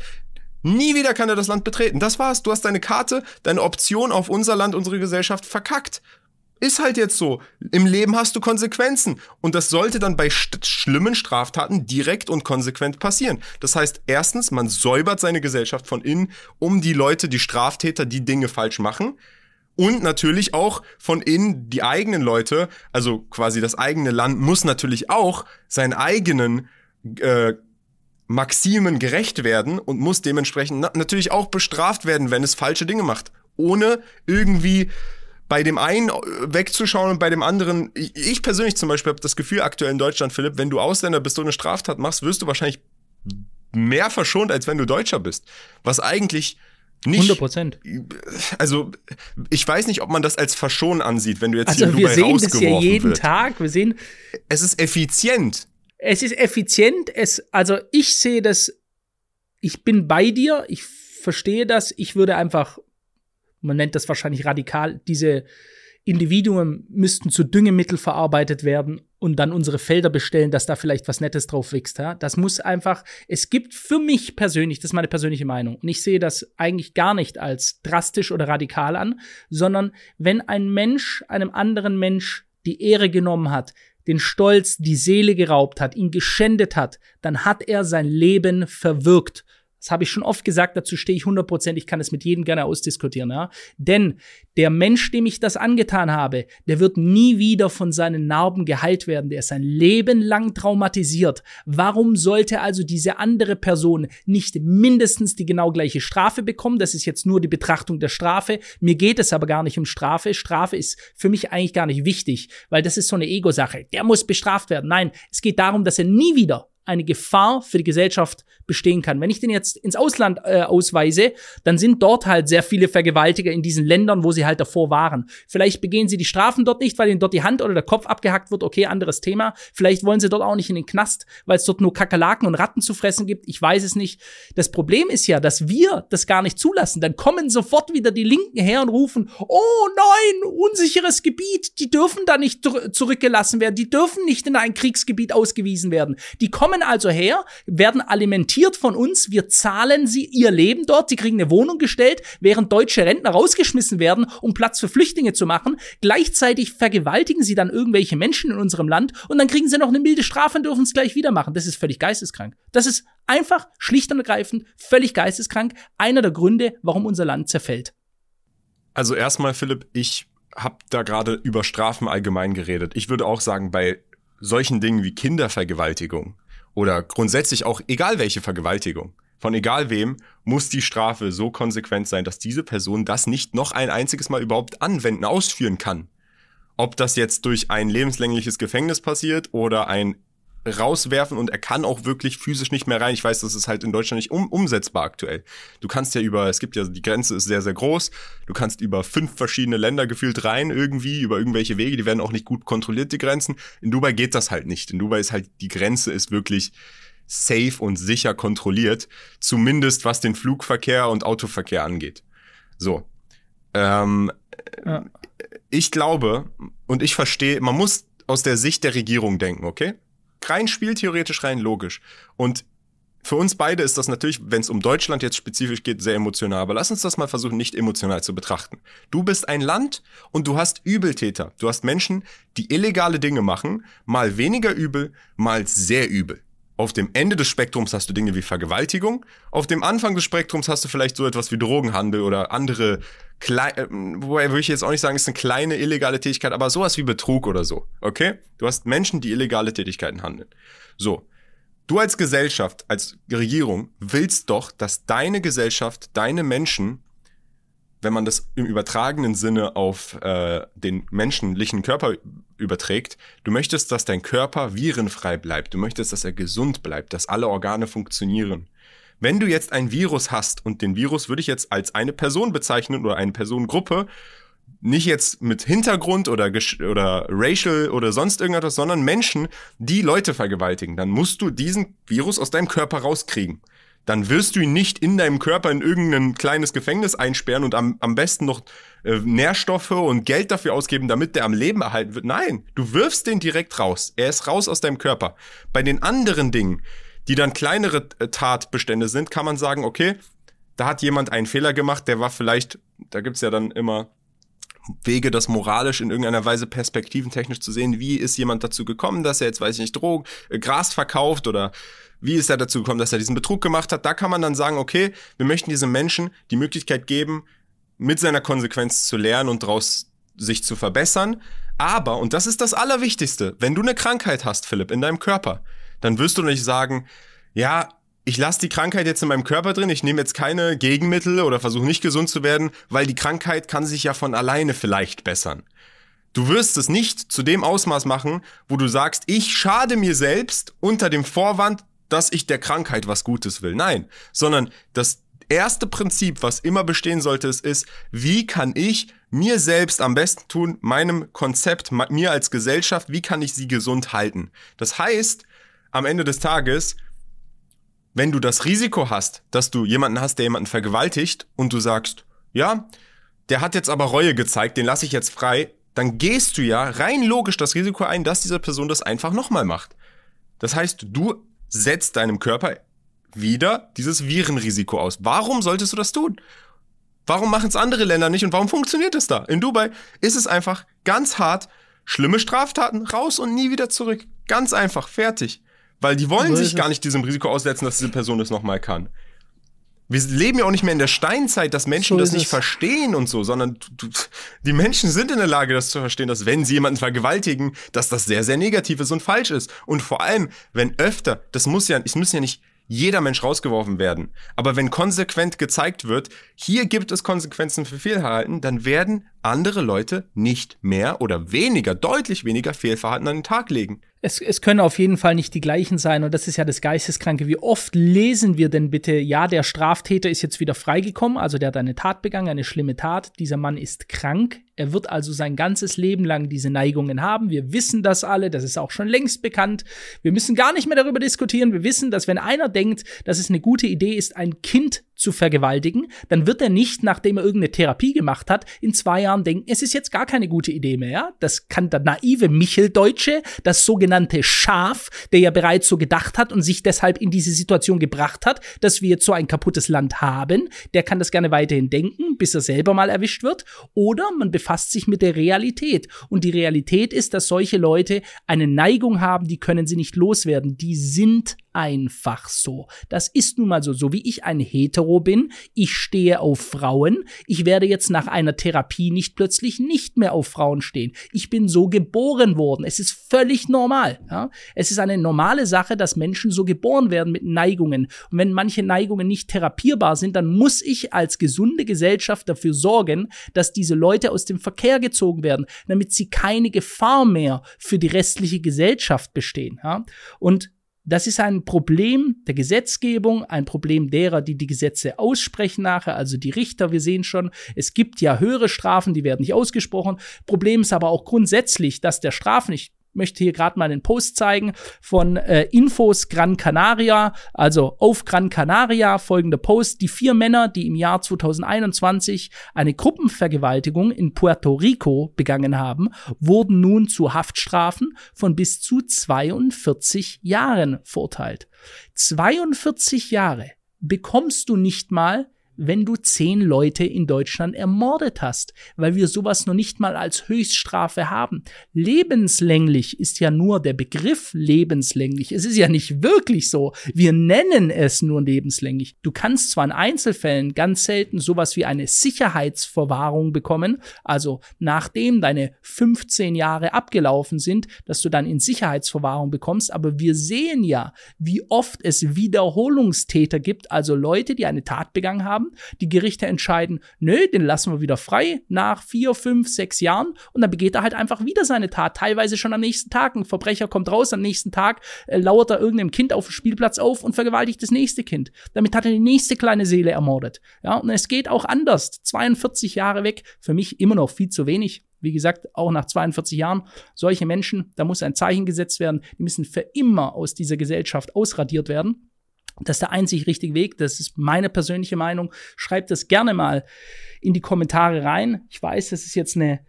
Nie wieder kann er das Land betreten. Das war's. Du hast deine Karte, deine Option auf unser Land, unsere Gesellschaft verkackt. Ist halt jetzt so. Im Leben hast du Konsequenzen. Und das sollte dann bei st schlimmen Straftaten direkt und konsequent passieren. Das heißt, erstens, man säubert seine Gesellschaft von innen, um die Leute, die Straftäter, die Dinge falsch machen. Und natürlich auch von innen die eigenen Leute, also quasi das eigene Land muss natürlich auch seinen eigenen äh, Maximen gerecht werden und muss dementsprechend na natürlich auch bestraft werden, wenn es falsche Dinge macht. Ohne irgendwie bei dem einen wegzuschauen und bei dem anderen. Ich, ich persönlich zum Beispiel habe das Gefühl aktuell in Deutschland, Philipp, wenn du Ausländer bist und eine Straftat machst, wirst du wahrscheinlich mehr verschont, als wenn du Deutscher bist. Was eigentlich nicht. 100 Prozent. Also, ich weiß nicht, ob man das als Verschonen ansieht, wenn du jetzt also hier wir sehen das ja jeden wird. Tag. Wir sehen. Es ist effizient. Es ist effizient. Es, also ich sehe das. Ich bin bei dir. Ich verstehe das. Ich würde einfach man nennt das wahrscheinlich radikal, diese Individuen müssten zu Düngemittel verarbeitet werden und dann unsere Felder bestellen, dass da vielleicht was Nettes drauf wächst. Ja? Das muss einfach, es gibt für mich persönlich, das ist meine persönliche Meinung, und ich sehe das eigentlich gar nicht als drastisch oder radikal an, sondern wenn ein Mensch einem anderen Mensch die Ehre genommen hat, den Stolz, die Seele geraubt hat, ihn geschändet hat, dann hat er sein Leben verwirkt. Das habe ich schon oft gesagt, dazu stehe ich hundertprozentig, kann es mit jedem gerne ausdiskutieren, ja. Denn der Mensch, dem ich das angetan habe, der wird nie wieder von seinen Narben geheilt werden. Der ist sein Leben lang traumatisiert. Warum sollte also diese andere Person nicht mindestens die genau gleiche Strafe bekommen? Das ist jetzt nur die Betrachtung der Strafe. Mir geht es aber gar nicht um Strafe. Strafe ist für mich eigentlich gar nicht wichtig, weil das ist so eine Ego-Sache. Der muss bestraft werden. Nein, es geht darum, dass er nie wieder eine Gefahr für die Gesellschaft bestehen kann. Wenn ich den jetzt ins Ausland äh, ausweise, dann sind dort halt sehr viele Vergewaltiger in diesen Ländern, wo sie halt davor waren. Vielleicht begehen sie die Strafen dort nicht, weil ihnen dort die Hand oder der Kopf abgehackt wird. Okay, anderes Thema. Vielleicht wollen sie dort auch nicht in den Knast, weil es dort nur Kakerlaken und Ratten zu fressen gibt. Ich weiß es nicht. Das Problem ist ja, dass wir das gar nicht zulassen. Dann kommen sofort wieder die Linken her und rufen, oh nein, unsicheres Gebiet. Die dürfen da nicht zurückgelassen werden. Die dürfen nicht in ein Kriegsgebiet ausgewiesen werden. Die kommen also her, werden alimentiert von uns, wir zahlen sie ihr Leben dort, sie kriegen eine Wohnung gestellt, während deutsche Rentner rausgeschmissen werden, um Platz für Flüchtlinge zu machen. Gleichzeitig vergewaltigen sie dann irgendwelche Menschen in unserem Land und dann kriegen sie noch eine milde Strafe und dürfen es gleich wieder machen. Das ist völlig geisteskrank. Das ist einfach schlicht und ergreifend völlig geisteskrank. Einer der Gründe, warum unser Land zerfällt. Also erstmal, Philipp, ich habe da gerade über Strafen allgemein geredet. Ich würde auch sagen, bei solchen Dingen wie Kindervergewaltigung oder grundsätzlich auch egal welche Vergewaltigung, von egal wem, muss die Strafe so konsequent sein, dass diese Person das nicht noch ein einziges Mal überhaupt anwenden, ausführen kann. Ob das jetzt durch ein lebenslängliches Gefängnis passiert oder ein rauswerfen und er kann auch wirklich physisch nicht mehr rein. Ich weiß, das ist halt in Deutschland nicht um, umsetzbar aktuell. Du kannst ja über, es gibt ja, die Grenze ist sehr, sehr groß. Du kannst über fünf verschiedene Länder gefühlt rein irgendwie, über irgendwelche Wege, die werden auch nicht gut kontrolliert, die Grenzen. In Dubai geht das halt nicht. In Dubai ist halt, die Grenze ist wirklich safe und sicher kontrolliert. Zumindest was den Flugverkehr und Autoverkehr angeht. So. Ähm, ja. Ich glaube und ich verstehe, man muss aus der Sicht der Regierung denken, okay? Rein spieltheoretisch, rein logisch. Und für uns beide ist das natürlich, wenn es um Deutschland jetzt spezifisch geht, sehr emotional. Aber lass uns das mal versuchen, nicht emotional zu betrachten. Du bist ein Land und du hast Übeltäter. Du hast Menschen, die illegale Dinge machen, mal weniger übel, mal sehr übel. Auf dem Ende des Spektrums hast du Dinge wie Vergewaltigung. Auf dem Anfang des Spektrums hast du vielleicht so etwas wie Drogenhandel oder andere klein, äh, wobei würde ich jetzt auch nicht sagen, ist eine kleine illegale Tätigkeit, aber sowas wie Betrug oder so. Okay? Du hast Menschen, die illegale Tätigkeiten handeln. So. Du als Gesellschaft, als Regierung willst doch, dass deine Gesellschaft, deine Menschen wenn man das im übertragenen Sinne auf äh, den menschlichen Körper überträgt, du möchtest, dass dein Körper virenfrei bleibt, du möchtest, dass er gesund bleibt, dass alle Organe funktionieren. Wenn du jetzt ein Virus hast und den Virus würde ich jetzt als eine Person bezeichnen oder eine Personengruppe, nicht jetzt mit Hintergrund oder, oder racial oder sonst irgendetwas, sondern Menschen, die Leute vergewaltigen, dann musst du diesen Virus aus deinem Körper rauskriegen dann wirst du ihn nicht in deinem Körper in irgendein kleines Gefängnis einsperren und am, am besten noch äh, Nährstoffe und Geld dafür ausgeben, damit der am Leben erhalten wird. Nein, du wirfst den direkt raus. Er ist raus aus deinem Körper. Bei den anderen Dingen, die dann kleinere äh, Tatbestände sind, kann man sagen, okay, da hat jemand einen Fehler gemacht, der war vielleicht, da gibt's ja dann immer Wege, das moralisch in irgendeiner Weise perspektiventechnisch zu sehen. Wie ist jemand dazu gekommen, dass er jetzt, weiß ich nicht, Drogen, äh, Gras verkauft oder wie ist er dazu gekommen, dass er diesen Betrug gemacht hat? Da kann man dann sagen, okay, wir möchten diesem Menschen die Möglichkeit geben, mit seiner Konsequenz zu lernen und daraus sich zu verbessern. Aber, und das ist das Allerwichtigste, wenn du eine Krankheit hast, Philipp, in deinem Körper, dann wirst du nicht sagen, ja, ich lasse die Krankheit jetzt in meinem Körper drin, ich nehme jetzt keine Gegenmittel oder versuche nicht gesund zu werden, weil die Krankheit kann sich ja von alleine vielleicht bessern. Du wirst es nicht zu dem Ausmaß machen, wo du sagst, ich schade mir selbst unter dem Vorwand, dass ich der Krankheit was Gutes will. Nein, sondern das erste Prinzip, was immer bestehen sollte, ist, ist, wie kann ich mir selbst am besten tun, meinem Konzept, mir als Gesellschaft, wie kann ich sie gesund halten? Das heißt, am Ende des Tages, wenn du das Risiko hast, dass du jemanden hast, der jemanden vergewaltigt und du sagst, ja, der hat jetzt aber Reue gezeigt, den lasse ich jetzt frei, dann gehst du ja rein logisch das Risiko ein, dass diese Person das einfach nochmal macht. Das heißt, du setzt deinem Körper wieder dieses Virenrisiko aus. Warum solltest du das tun? Warum machen es andere Länder nicht und warum funktioniert es da? In Dubai ist es einfach ganz hart, schlimme Straftaten raus und nie wieder zurück. Ganz einfach, fertig. Weil die wollen sich gar nicht diesem Risiko aussetzen, dass diese Person es nochmal kann. Wir leben ja auch nicht mehr in der Steinzeit, dass Menschen so das nicht es. verstehen und so, sondern die Menschen sind in der Lage, das zu verstehen, dass wenn sie jemanden vergewaltigen, dass das sehr, sehr negativ ist und falsch ist. Und vor allem, wenn öfter, das muss ja, es müssen ja nicht jeder Mensch rausgeworfen werden. Aber wenn konsequent gezeigt wird, hier gibt es Konsequenzen für Fehlverhalten, dann werden andere Leute nicht mehr oder weniger, deutlich weniger Fehlverhalten an den Tag legen. Es, es können auf jeden Fall nicht die gleichen sein und das ist ja das Geisteskranke. Wie oft lesen wir denn bitte, ja, der Straftäter ist jetzt wieder freigekommen, also der hat eine Tat begangen, eine schlimme Tat, dieser Mann ist krank, er wird also sein ganzes Leben lang diese Neigungen haben. Wir wissen das alle, das ist auch schon längst bekannt. Wir müssen gar nicht mehr darüber diskutieren. Wir wissen, dass wenn einer denkt, dass es eine gute Idee ist, ein Kind zu vergewaltigen, dann wird er nicht, nachdem er irgendeine Therapie gemacht hat, in zwei Jahren denken, es ist jetzt gar keine gute Idee mehr. Das kann der naive Micheldeutsche, das sogenannte Schaf, der ja bereits so gedacht hat und sich deshalb in diese Situation gebracht hat, dass wir jetzt so ein kaputtes Land haben, der kann das gerne weiterhin denken, bis er selber mal erwischt wird. Oder man sich mit der Realität. Und die Realität ist, dass solche Leute eine Neigung haben, die können sie nicht loswerden. Die sind einfach so. Das ist nun mal so. So wie ich ein Hetero bin, ich stehe auf Frauen. Ich werde jetzt nach einer Therapie nicht plötzlich nicht mehr auf Frauen stehen. Ich bin so geboren worden. Es ist völlig normal. Ja? Es ist eine normale Sache, dass Menschen so geboren werden mit Neigungen. Und wenn manche Neigungen nicht therapierbar sind, dann muss ich als gesunde Gesellschaft dafür sorgen, dass diese Leute aus dem Verkehr gezogen werden, damit sie keine Gefahr mehr für die restliche Gesellschaft bestehen. Ja? Und das ist ein Problem der Gesetzgebung, ein Problem derer, die die Gesetze aussprechen nachher, also die Richter. Wir sehen schon, es gibt ja höhere Strafen, die werden nicht ausgesprochen. Problem ist aber auch grundsätzlich, dass der Strafen, ich möchte hier gerade mal einen Post zeigen von äh, Infos Gran Canaria, also auf Gran Canaria folgender Post. Die vier Männer, die im Jahr 2021 eine Gruppenvergewaltigung in Puerto Rico begangen haben, wurden nun zu Haftstrafen von bis zu 42 Jahren verurteilt. 42 Jahre bekommst du nicht mal, wenn du zehn Leute in Deutschland ermordet hast, weil wir sowas noch nicht mal als Höchststrafe haben. Lebenslänglich ist ja nur der Begriff lebenslänglich. Es ist ja nicht wirklich so. Wir nennen es nur lebenslänglich. Du kannst zwar in Einzelfällen ganz selten sowas wie eine Sicherheitsverwahrung bekommen, also nachdem deine 15 Jahre abgelaufen sind, dass du dann in Sicherheitsverwahrung bekommst, aber wir sehen ja, wie oft es Wiederholungstäter gibt, also Leute, die eine Tat begangen haben, die Gerichte entscheiden, nö, den lassen wir wieder frei nach vier, fünf, sechs Jahren und dann begeht er halt einfach wieder seine Tat, teilweise schon am nächsten Tag. Ein Verbrecher kommt raus, am nächsten Tag äh, lauert er irgendeinem Kind auf dem Spielplatz auf und vergewaltigt das nächste Kind. Damit hat er die nächste kleine Seele ermordet. Ja, und es geht auch anders. 42 Jahre weg, für mich immer noch viel zu wenig. Wie gesagt, auch nach 42 Jahren, solche Menschen, da muss ein Zeichen gesetzt werden, die müssen für immer aus dieser Gesellschaft ausradiert werden. Das ist der einzig richtige Weg. Das ist meine persönliche Meinung. Schreibt das gerne mal in die Kommentare rein. Ich weiß, das ist jetzt eine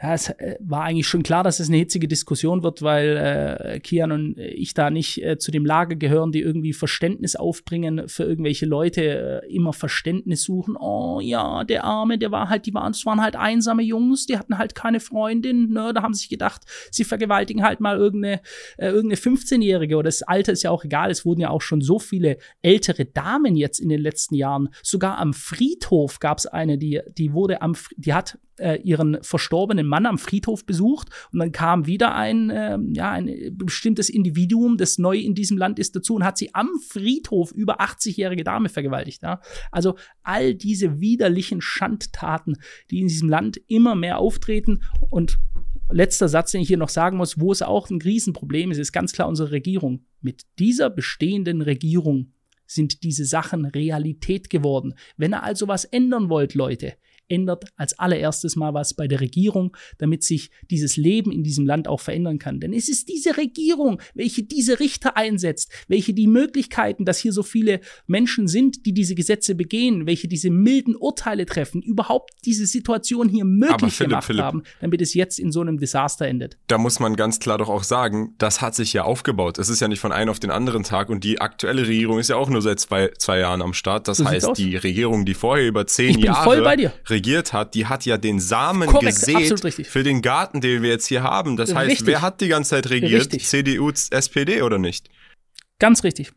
ja, es äh, war eigentlich schon klar, dass es eine hitzige Diskussion wird, weil äh, Kian und ich da nicht äh, zu dem Lager gehören, die irgendwie Verständnis aufbringen für irgendwelche Leute, äh, immer Verständnis suchen. Oh ja, der Arme, der war halt, die waren, es waren halt einsame Jungs, die hatten halt keine Freundin, ne? Da haben sich gedacht, sie vergewaltigen halt mal irgendeine, äh, irgendeine 15-Jährige oder das Alter ist ja auch egal. Es wurden ja auch schon so viele ältere Damen jetzt in den letzten Jahren. Sogar am Friedhof gab es eine, die, die wurde am, die hat äh, ihren verstorbenen Mann am Friedhof besucht und dann kam wieder ein, äh, ja, ein bestimmtes Individuum, das neu in diesem Land ist, dazu und hat sie am Friedhof über 80-jährige Dame vergewaltigt. Ja? Also all diese widerlichen Schandtaten, die in diesem Land immer mehr auftreten und letzter Satz, den ich hier noch sagen muss, wo es auch ein Riesenproblem ist, ist ganz klar unsere Regierung. Mit dieser bestehenden Regierung sind diese Sachen Realität geworden. Wenn ihr also was ändern wollt, Leute, ändert als allererstes mal was bei der Regierung, damit sich dieses Leben in diesem Land auch verändern kann. Denn es ist diese Regierung, welche diese Richter einsetzt, welche die Möglichkeiten, dass hier so viele Menschen sind, die diese Gesetze begehen, welche diese milden Urteile treffen, überhaupt diese Situation hier möglich Philipp, gemacht Philipp, haben, damit es jetzt in so einem Desaster endet. Da muss man ganz klar doch auch sagen, das hat sich ja aufgebaut. Es ist ja nicht von einem auf den anderen Tag und die aktuelle Regierung ist ja auch nur seit zwei, zwei Jahren am Start. Das so heißt, die Regierung, die vorher über zehn Jahre regiert hat, die hat ja den Samen Korrekt, gesät für den Garten, den wir jetzt hier haben. Das heißt, richtig. wer hat die ganze Zeit regiert? Richtig. CDU, SPD oder nicht? Ganz richtig.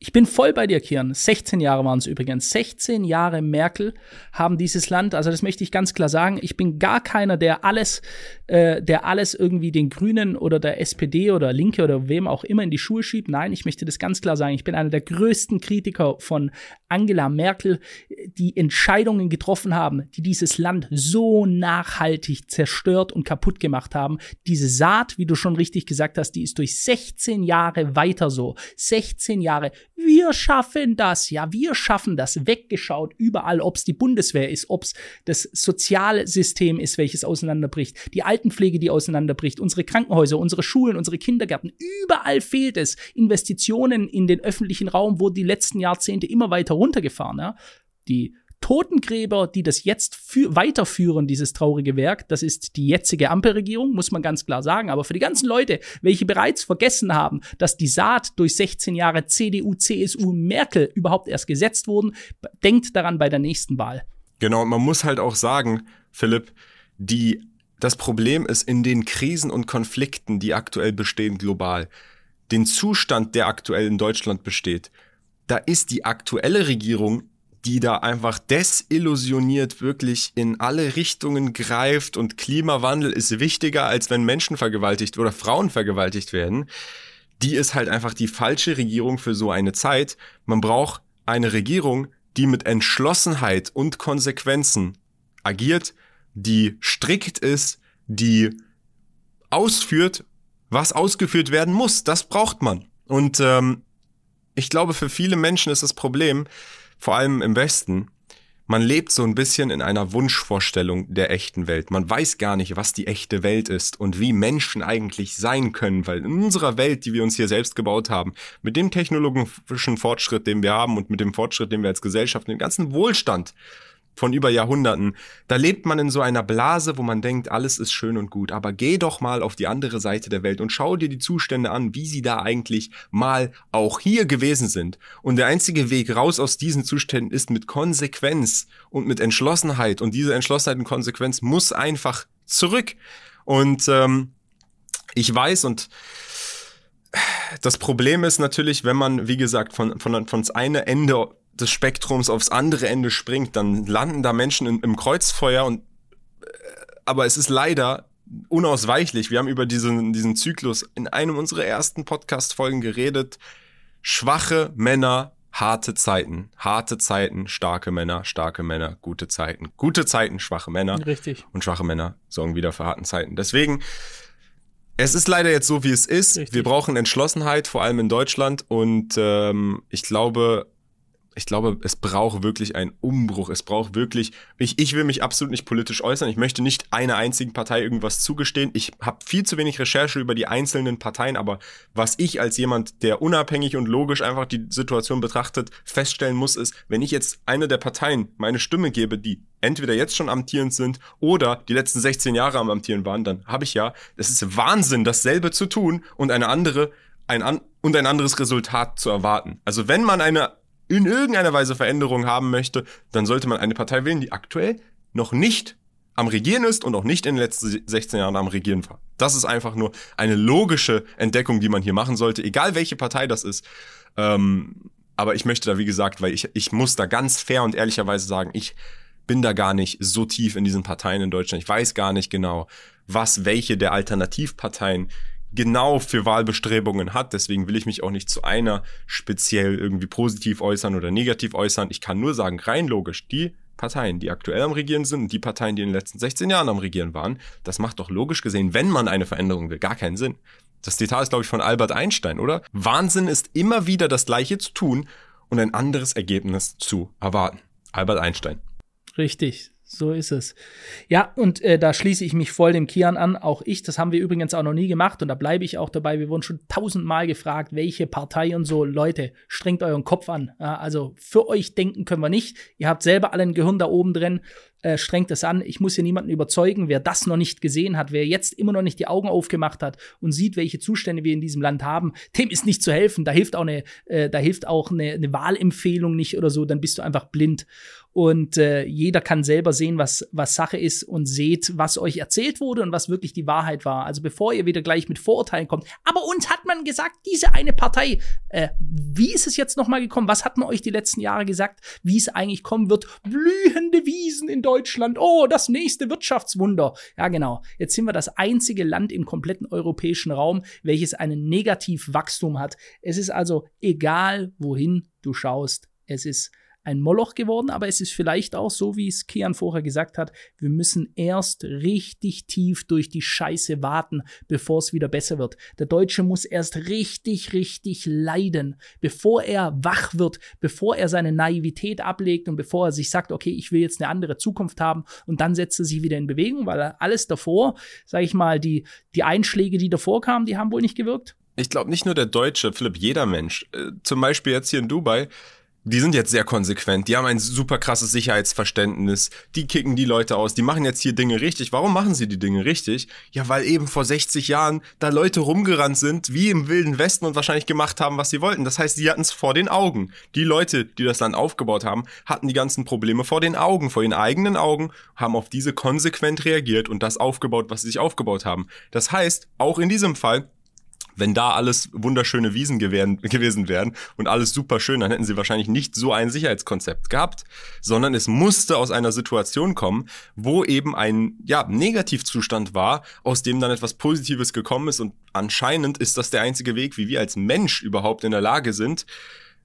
Ich bin voll bei dir, Kian. 16 Jahre waren es übrigens. 16 Jahre Merkel haben dieses Land, also das möchte ich ganz klar sagen. Ich bin gar keiner, der alles, äh, der alles irgendwie den Grünen oder der SPD oder Linke oder wem auch immer in die Schuhe schiebt. Nein, ich möchte das ganz klar sagen. Ich bin einer der größten Kritiker von Angela Merkel, die Entscheidungen getroffen haben, die dieses Land so nachhaltig zerstört und kaputt gemacht haben. Diese Saat, wie du schon richtig gesagt hast, die ist durch 16 Jahre weiter so. 16 Jahre wir schaffen das, ja, wir schaffen das, weggeschaut überall, ob es die Bundeswehr ist, ob es das Sozialsystem ist, welches auseinanderbricht, die Altenpflege, die auseinanderbricht, unsere Krankenhäuser, unsere Schulen, unsere Kindergärten, überall fehlt es. Investitionen in den öffentlichen Raum wurden die letzten Jahrzehnte immer weiter runtergefahren, ja. Die Totengräber, die das jetzt weiterführen, dieses traurige Werk, das ist die jetzige Ampelregierung, muss man ganz klar sagen. Aber für die ganzen Leute, welche bereits vergessen haben, dass die Saat durch 16 Jahre CDU, CSU, Merkel überhaupt erst gesetzt wurden, denkt daran bei der nächsten Wahl. Genau, man muss halt auch sagen, Philipp, die, das Problem ist in den Krisen und Konflikten, die aktuell bestehen global, den Zustand, der aktuell in Deutschland besteht, da ist die aktuelle Regierung die da einfach desillusioniert wirklich in alle Richtungen greift und Klimawandel ist wichtiger, als wenn Menschen vergewaltigt oder Frauen vergewaltigt werden, die ist halt einfach die falsche Regierung für so eine Zeit. Man braucht eine Regierung, die mit Entschlossenheit und Konsequenzen agiert, die strikt ist, die ausführt, was ausgeführt werden muss. Das braucht man. Und ähm, ich glaube, für viele Menschen ist das Problem, vor allem im Westen, man lebt so ein bisschen in einer Wunschvorstellung der echten Welt. Man weiß gar nicht, was die echte Welt ist und wie Menschen eigentlich sein können, weil in unserer Welt, die wir uns hier selbst gebaut haben, mit dem technologischen Fortschritt, den wir haben und mit dem Fortschritt, den wir als Gesellschaft, den ganzen Wohlstand, von über Jahrhunderten. Da lebt man in so einer Blase, wo man denkt, alles ist schön und gut. Aber geh doch mal auf die andere Seite der Welt und schau dir die Zustände an, wie sie da eigentlich mal auch hier gewesen sind. Und der einzige Weg raus aus diesen Zuständen ist mit Konsequenz und mit Entschlossenheit. Und diese Entschlossenheit und Konsequenz muss einfach zurück. Und ähm, ich weiß und das Problem ist natürlich, wenn man, wie gesagt, von, von, von das eine Ende des Spektrums aufs andere Ende springt, dann landen da Menschen in, im Kreuzfeuer und äh, aber es ist leider unausweichlich. Wir haben über diesen, diesen Zyklus in einem unserer ersten Podcast-Folgen geredet. Schwache Männer, harte Zeiten. Harte Zeiten, starke Männer, starke Männer, gute Zeiten. Gute Zeiten, schwache Männer. Richtig. Und schwache Männer sorgen wieder für harten Zeiten. Deswegen, es ist leider jetzt so, wie es ist. Richtig. Wir brauchen Entschlossenheit, vor allem in Deutschland. Und ähm, ich glaube, ich glaube, es braucht wirklich einen Umbruch. Es braucht wirklich, ich, ich will mich absolut nicht politisch äußern. Ich möchte nicht einer einzigen Partei irgendwas zugestehen. Ich habe viel zu wenig Recherche über die einzelnen Parteien, aber was ich als jemand, der unabhängig und logisch einfach die Situation betrachtet, feststellen muss, ist, wenn ich jetzt einer der Parteien meine Stimme gebe, die entweder jetzt schon amtierend sind oder die letzten 16 Jahre am Amtieren waren, dann habe ich ja, es ist Wahnsinn, dasselbe zu tun und eine andere ein an und ein anderes Resultat zu erwarten. Also wenn man eine in irgendeiner Weise Veränderung haben möchte, dann sollte man eine Partei wählen, die aktuell noch nicht am Regieren ist und auch nicht in den letzten 16 Jahren am Regieren war. Das ist einfach nur eine logische Entdeckung, die man hier machen sollte, egal welche Partei das ist. Ähm, aber ich möchte da, wie gesagt, weil ich, ich muss da ganz fair und ehrlicherweise sagen, ich bin da gar nicht so tief in diesen Parteien in Deutschland. Ich weiß gar nicht genau, was welche der Alternativparteien genau für Wahlbestrebungen hat. Deswegen will ich mich auch nicht zu einer speziell irgendwie positiv äußern oder negativ äußern. Ich kann nur sagen, rein logisch, die Parteien, die aktuell am Regieren sind die Parteien, die in den letzten 16 Jahren am Regieren waren, das macht doch logisch gesehen, wenn man eine Veränderung will, gar keinen Sinn. Das Zitat ist, glaube ich, von Albert Einstein, oder? Wahnsinn ist immer wieder das Gleiche zu tun und ein anderes Ergebnis zu erwarten. Albert Einstein. Richtig. So ist es. Ja, und äh, da schließe ich mich voll dem Kian an. Auch ich, das haben wir übrigens auch noch nie gemacht und da bleibe ich auch dabei. Wir wurden schon tausendmal gefragt, welche Partei und so. Leute, strengt euren Kopf an. Ja, also für euch denken können wir nicht. Ihr habt selber alle ein Gehirn da oben drin. Äh, strengt es an. Ich muss hier niemanden überzeugen, wer das noch nicht gesehen hat, wer jetzt immer noch nicht die Augen aufgemacht hat und sieht, welche Zustände wir in diesem Land haben, dem ist nicht zu helfen. Da hilft auch eine, äh, da hilft auch eine, eine Wahlempfehlung nicht oder so. Dann bist du einfach blind und äh, jeder kann selber sehen, was, was Sache ist und seht, was euch erzählt wurde und was wirklich die Wahrheit war. Also bevor ihr wieder gleich mit Vorurteilen kommt. Aber uns hat man gesagt, diese eine Partei. Äh, wie ist es jetzt nochmal gekommen? Was hat man euch die letzten Jahre gesagt, wie es eigentlich kommen wird? Blühende Wiesen in Deutschland. Oh, das nächste Wirtschaftswunder. Ja, genau. Jetzt sind wir das einzige Land im kompletten europäischen Raum, welches einen Negativwachstum hat. Es ist also egal, wohin du schaust. Es ist ein Moloch geworden, aber es ist vielleicht auch so, wie es Kian vorher gesagt hat, wir müssen erst richtig tief durch die Scheiße warten, bevor es wieder besser wird. Der Deutsche muss erst richtig, richtig leiden, bevor er wach wird, bevor er seine Naivität ablegt und bevor er sich sagt, okay, ich will jetzt eine andere Zukunft haben und dann setzt er sich wieder in Bewegung, weil alles davor, sage ich mal, die, die Einschläge, die davor kamen, die haben wohl nicht gewirkt. Ich glaube nicht nur der Deutsche, Philipp, jeder Mensch. Äh, zum Beispiel jetzt hier in Dubai die sind jetzt sehr konsequent, die haben ein super krasses Sicherheitsverständnis, die kicken die Leute aus, die machen jetzt hier Dinge richtig. Warum machen sie die Dinge richtig? Ja, weil eben vor 60 Jahren da Leute rumgerannt sind, wie im Wilden Westen und wahrscheinlich gemacht haben, was sie wollten. Das heißt, die hatten es vor den Augen. Die Leute, die das Land aufgebaut haben, hatten die ganzen Probleme vor den Augen, vor ihren eigenen Augen, haben auf diese konsequent reagiert und das aufgebaut, was sie sich aufgebaut haben. Das heißt, auch in diesem Fall, wenn da alles wunderschöne Wiesen gewähren, (laughs) gewesen wären und alles super schön, dann hätten sie wahrscheinlich nicht so ein Sicherheitskonzept gehabt, sondern es musste aus einer Situation kommen, wo eben ein ja, Negativzustand war, aus dem dann etwas Positives gekommen ist und anscheinend ist das der einzige Weg, wie wir als Mensch überhaupt in der Lage sind,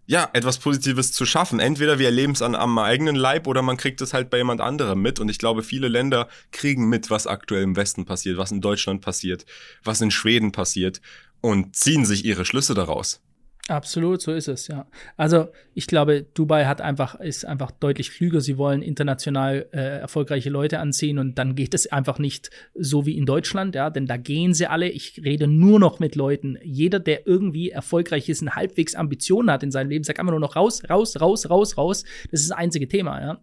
ja, etwas Positives zu schaffen. Entweder wir erleben es an, am eigenen Leib oder man kriegt es halt bei jemand anderem mit. Und ich glaube, viele Länder kriegen mit, was aktuell im Westen passiert, was in Deutschland passiert, was in Schweden passiert und ziehen sich ihre Schlüsse daraus. Absolut, so ist es, ja. Also ich glaube, Dubai hat einfach, ist einfach deutlich klüger. Sie wollen international äh, erfolgreiche Leute anziehen und dann geht es einfach nicht so wie in Deutschland, ja, denn da gehen sie alle. Ich rede nur noch mit Leuten. Jeder, der irgendwie erfolgreich ist und halbwegs Ambitionen hat in seinem Leben, sagt einfach nur noch raus, raus, raus, raus, raus. Das ist das einzige Thema, ja.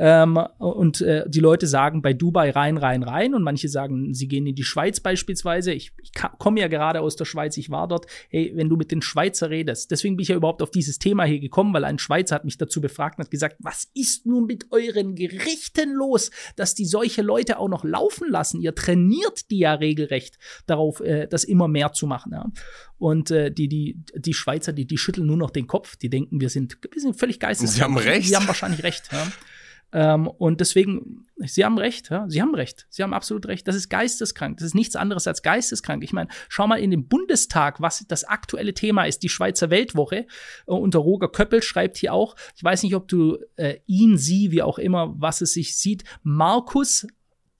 Ähm, und äh, die Leute sagen bei Dubai rein, rein, rein und manche sagen, sie gehen in die Schweiz beispielsweise. Ich, ich komme ja gerade aus der Schweiz, ich war dort. Hey, wenn du mit den Schweizer redest, redest. Deswegen bin ich ja überhaupt auf dieses Thema hier gekommen, weil ein Schweizer hat mich dazu befragt und hat gesagt, was ist nun mit euren Gerichten los, dass die solche Leute auch noch laufen lassen? Ihr trainiert die ja regelrecht darauf, äh, das immer mehr zu machen. Ja? Und äh, die, die, die Schweizer, die, die schütteln nur noch den Kopf, die denken, wir sind, wir sind völlig geistig. Sie haben recht. Sie haben wahrscheinlich recht. Ja? Ähm, und deswegen, Sie haben recht, ja, Sie haben recht, Sie haben absolut recht. Das ist geisteskrank. Das ist nichts anderes als geisteskrank. Ich meine, schau mal in den Bundestag, was das aktuelle Thema ist, die Schweizer Weltwoche. Äh, unter Roger Köppel schreibt hier auch, ich weiß nicht, ob du äh, ihn, sie, wie auch immer, was es sich sieht, Markus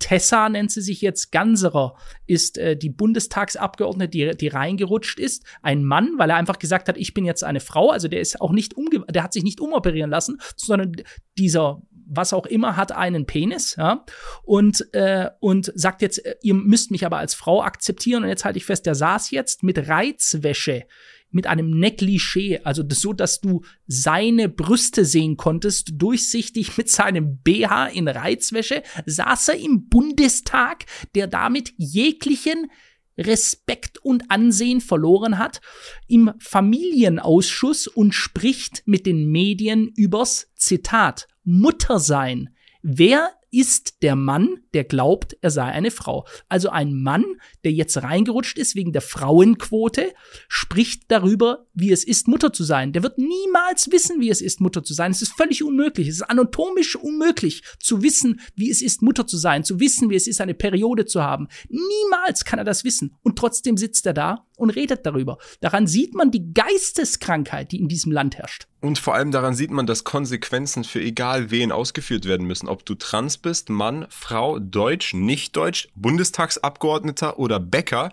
Tessa nennt sie sich jetzt, Ganserer ist äh, die Bundestagsabgeordnete, die, die reingerutscht ist. Ein Mann, weil er einfach gesagt hat, ich bin jetzt eine Frau. Also der ist auch nicht umge der hat sich nicht umoperieren lassen, sondern dieser was auch immer hat einen Penis, ja, und, äh, und sagt jetzt, äh, ihr müsst mich aber als Frau akzeptieren. Und jetzt halte ich fest, der saß jetzt mit Reizwäsche mit einem Negligé, also so, dass du seine Brüste sehen konntest, durchsichtig (laughs) mit seinem BH in Reizwäsche, saß er im Bundestag, der damit jeglichen Respekt und Ansehen verloren hat, im Familienausschuss und spricht mit den Medien übers Zitat Muttersein. Wer ist der Mann, der glaubt, er sei eine Frau. Also ein Mann, der jetzt reingerutscht ist wegen der Frauenquote, spricht darüber, wie es ist, Mutter zu sein. Der wird niemals wissen, wie es ist, Mutter zu sein. Es ist völlig unmöglich. Es ist anatomisch unmöglich zu wissen, wie es ist, Mutter zu sein, zu wissen, wie es ist, eine Periode zu haben. Niemals kann er das wissen. Und trotzdem sitzt er da und redet darüber. Daran sieht man die Geisteskrankheit, die in diesem Land herrscht. Und vor allem daran sieht man, dass Konsequenzen für egal wen ausgeführt werden müssen. Ob du trans bist, Mann, Frau, Deutsch, nicht Deutsch, Bundestagsabgeordneter oder Bäcker.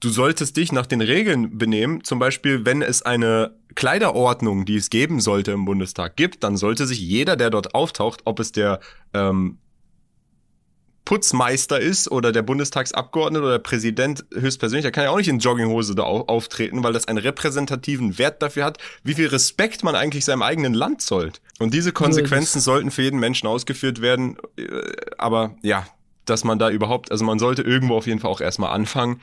Du solltest dich nach den Regeln benehmen. Zum Beispiel, wenn es eine Kleiderordnung, die es geben sollte im Bundestag gibt, dann sollte sich jeder, der dort auftaucht, ob es der ähm, Putzmeister ist oder der Bundestagsabgeordnete oder der Präsident höchstpersönlich, der kann ja auch nicht in Jogginghose da auftreten, weil das einen repräsentativen Wert dafür hat, wie viel Respekt man eigentlich seinem eigenen Land zollt. Und diese Konsequenzen ja, sollten für jeden Menschen ausgeführt werden. Äh, aber ja, dass man da überhaupt, also man sollte irgendwo auf jeden Fall auch erstmal anfangen.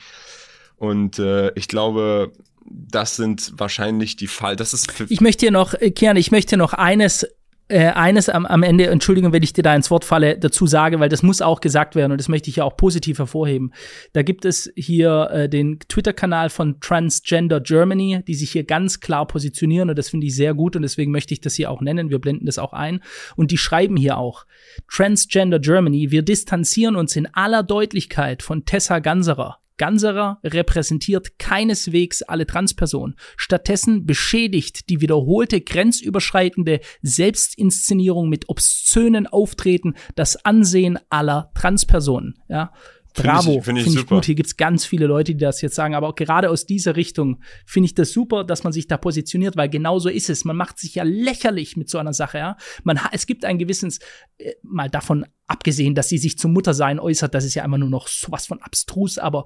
Und äh, ich glaube, das sind wahrscheinlich die Fall. Das ist. ich möchte hier noch, äh, Kian, ich möchte noch eines äh, eines am, am Ende, Entschuldigung, wenn ich dir da ins Wort falle, dazu sage, weil das muss auch gesagt werden und das möchte ich ja auch positiv hervorheben. Da gibt es hier äh, den Twitter-Kanal von Transgender Germany, die sich hier ganz klar positionieren und das finde ich sehr gut und deswegen möchte ich das hier auch nennen. Wir blenden das auch ein. Und die schreiben hier auch, Transgender Germany, wir distanzieren uns in aller Deutlichkeit von Tessa Ganserer, Ganserer repräsentiert keineswegs alle Transpersonen. Stattdessen beschädigt die wiederholte grenzüberschreitende Selbstinszenierung mit obszönen Auftreten das Ansehen aller Transpersonen. Ja. Bravo, finde ich, find ich, gut. Hier gibt's ganz viele Leute, die das jetzt sagen, aber auch gerade aus dieser Richtung finde ich das super, dass man sich da positioniert, weil genau so ist es. Man macht sich ja lächerlich mit so einer Sache. Ja? Man, es gibt ein gewisses, äh, mal davon abgesehen, dass sie sich zum Muttersein äußert, das ist ja immer nur noch sowas von abstrus, aber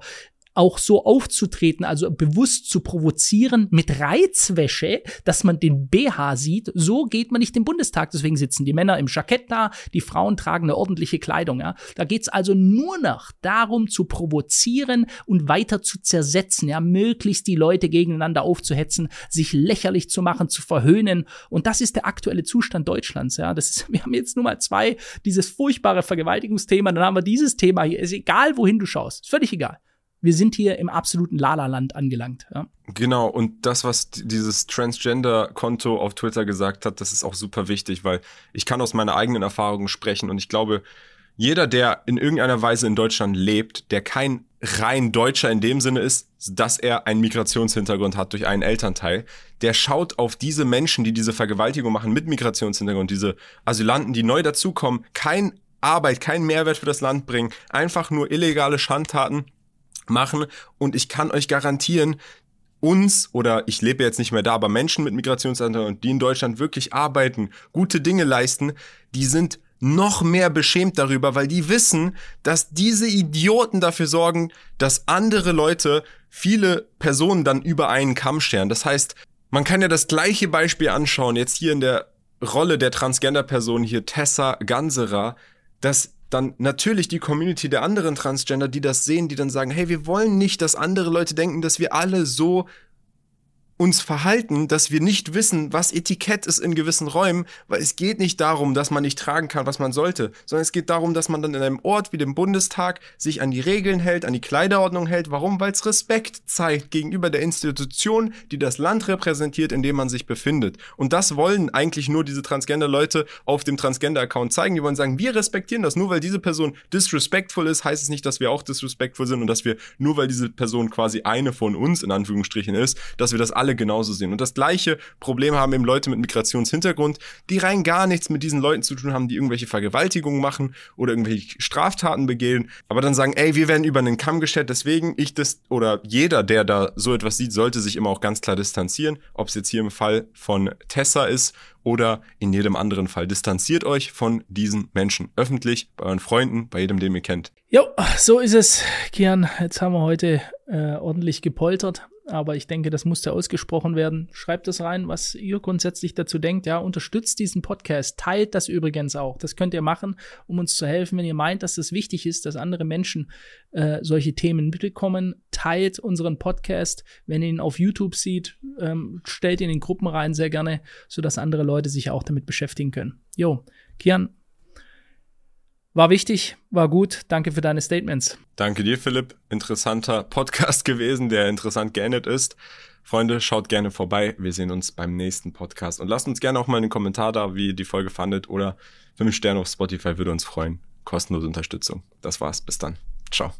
auch so aufzutreten, also bewusst zu provozieren mit Reizwäsche, dass man den BH sieht, so geht man nicht im Bundestag. Deswegen sitzen die Männer im Jackett da, die Frauen tragen eine ordentliche Kleidung. Ja. Da geht's also nur noch darum zu provozieren und weiter zu zersetzen, ja, möglichst die Leute gegeneinander aufzuhetzen, sich lächerlich zu machen, zu verhöhnen. Und das ist der aktuelle Zustand Deutschlands. Ja. Das ist, (laughs) wir haben jetzt nur mal zwei, dieses furchtbare Vergewaltigungsthema, dann haben wir dieses Thema hier. Ist egal, wohin du schaust. Ist völlig egal wir sind hier im absoluten Lala-Land angelangt. Ja? Genau, und das, was dieses Transgender-Konto auf Twitter gesagt hat, das ist auch super wichtig, weil ich kann aus meiner eigenen Erfahrung sprechen und ich glaube, jeder, der in irgendeiner Weise in Deutschland lebt, der kein rein Deutscher in dem Sinne ist, dass er einen Migrationshintergrund hat durch einen Elternteil, der schaut auf diese Menschen, die diese Vergewaltigung machen mit Migrationshintergrund, diese Asylanten, die neu dazukommen, kein Arbeit, keinen Mehrwert für das Land bringen, einfach nur illegale Schandtaten machen und ich kann euch garantieren, uns oder ich lebe jetzt nicht mehr da, aber Menschen mit Migrationshintergrund, die in Deutschland wirklich arbeiten, gute Dinge leisten, die sind noch mehr beschämt darüber, weil die wissen, dass diese Idioten dafür sorgen, dass andere Leute viele Personen dann über einen Kamm scheren. Das heißt, man kann ja das gleiche Beispiel anschauen, jetzt hier in der Rolle der Transgender-Person hier Tessa Ganserer, dass dann natürlich die Community der anderen Transgender, die das sehen, die dann sagen, hey, wir wollen nicht, dass andere Leute denken, dass wir alle so uns verhalten, dass wir nicht wissen, was Etikett ist in gewissen Räumen, weil es geht nicht darum, dass man nicht tragen kann, was man sollte, sondern es geht darum, dass man dann in einem Ort wie dem Bundestag sich an die Regeln hält, an die Kleiderordnung hält. Warum? Weil es Respekt zeigt gegenüber der Institution, die das Land repräsentiert, in dem man sich befindet. Und das wollen eigentlich nur diese Transgender-Leute auf dem Transgender-Account zeigen. Die wollen sagen, wir respektieren das. Nur weil diese Person disrespectful ist, heißt es nicht, dass wir auch disrespectful sind und dass wir, nur weil diese Person quasi eine von uns in Anführungsstrichen ist, dass wir das alle alle genauso sehen. Und das gleiche Problem haben eben Leute mit Migrationshintergrund, die rein gar nichts mit diesen Leuten zu tun haben, die irgendwelche Vergewaltigungen machen oder irgendwelche Straftaten begehen, aber dann sagen, ey, wir werden über einen Kamm gestellt, deswegen ich das oder jeder, der da so etwas sieht, sollte sich immer auch ganz klar distanzieren, ob es jetzt hier im Fall von Tessa ist oder in jedem anderen Fall. Distanziert euch von diesen Menschen öffentlich, bei euren Freunden, bei jedem, den ihr kennt. Jo, so ist es, Kian. Jetzt haben wir heute äh, ordentlich gepoltert aber ich denke, das musste ausgesprochen werden. Schreibt es rein, was ihr grundsätzlich dazu denkt. Ja, unterstützt diesen Podcast, teilt das übrigens auch. Das könnt ihr machen, um uns zu helfen, wenn ihr meint, dass es wichtig ist, dass andere Menschen äh, solche Themen mitbekommen. Teilt unseren Podcast, wenn ihr ihn auf YouTube sieht, ähm, stellt ihn in Gruppen rein, sehr gerne, sodass andere Leute sich auch damit beschäftigen können. Jo, Kian, war wichtig, war gut. Danke für deine Statements. Danke dir, Philipp. Interessanter Podcast (laughs) gewesen, der interessant geendet ist. Freunde, schaut gerne vorbei. Wir sehen uns beim nächsten Podcast. Und lasst uns gerne auch mal einen Kommentar da, wie ihr die Folge fandet. Oder 5 Sterne auf Spotify würde uns freuen. Kostenlose Unterstützung. Das war's. Bis dann. Ciao.